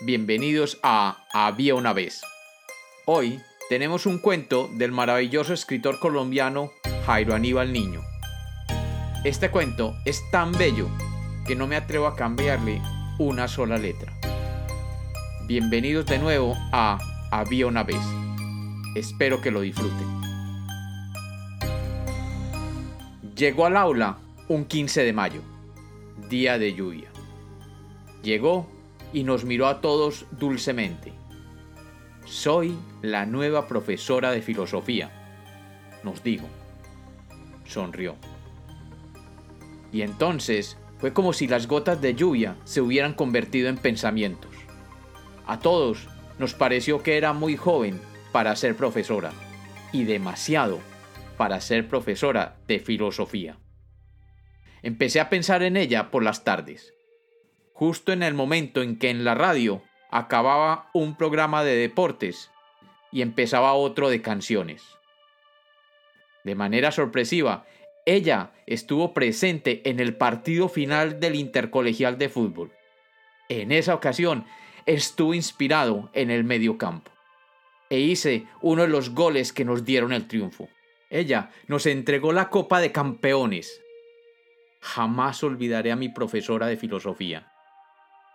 bienvenidos a Había una vez. Hoy tenemos un cuento del maravilloso escritor colombiano Jairo Aníbal Niño. Este cuento es tan bello que no me atrevo a cambiarle una sola letra. Bienvenidos de nuevo a Había una vez. Espero que lo disfruten. Llegó al aula un 15 de mayo, día de lluvia. Llegó y nos miró a todos dulcemente. Soy la nueva profesora de filosofía, nos dijo. Sonrió. Y entonces fue como si las gotas de lluvia se hubieran convertido en pensamientos. A todos nos pareció que era muy joven para ser profesora y demasiado para ser profesora de filosofía. Empecé a pensar en ella por las tardes justo en el momento en que en la radio acababa un programa de deportes y empezaba otro de canciones. De manera sorpresiva, ella estuvo presente en el partido final del intercolegial de fútbol. En esa ocasión estuvo inspirado en el mediocampo e hice uno de los goles que nos dieron el triunfo. Ella nos entregó la Copa de Campeones. Jamás olvidaré a mi profesora de filosofía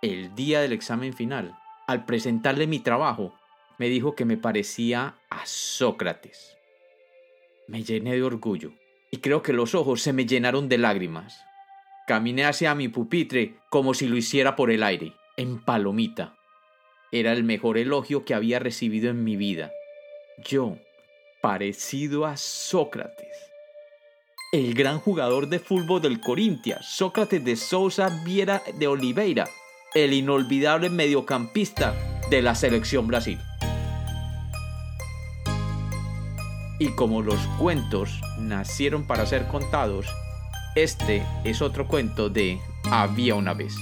el día del examen final, al presentarle mi trabajo, me dijo que me parecía a Sócrates. Me llené de orgullo y creo que los ojos se me llenaron de lágrimas. Caminé hacia mi pupitre como si lo hiciera por el aire, en palomita. Era el mejor elogio que había recibido en mi vida. Yo, parecido a Sócrates. El gran jugador de fútbol del Corintia, Sócrates de Sousa Viera de Oliveira, el inolvidable mediocampista de la selección Brasil. Y como los cuentos nacieron para ser contados, este es otro cuento de Había una vez.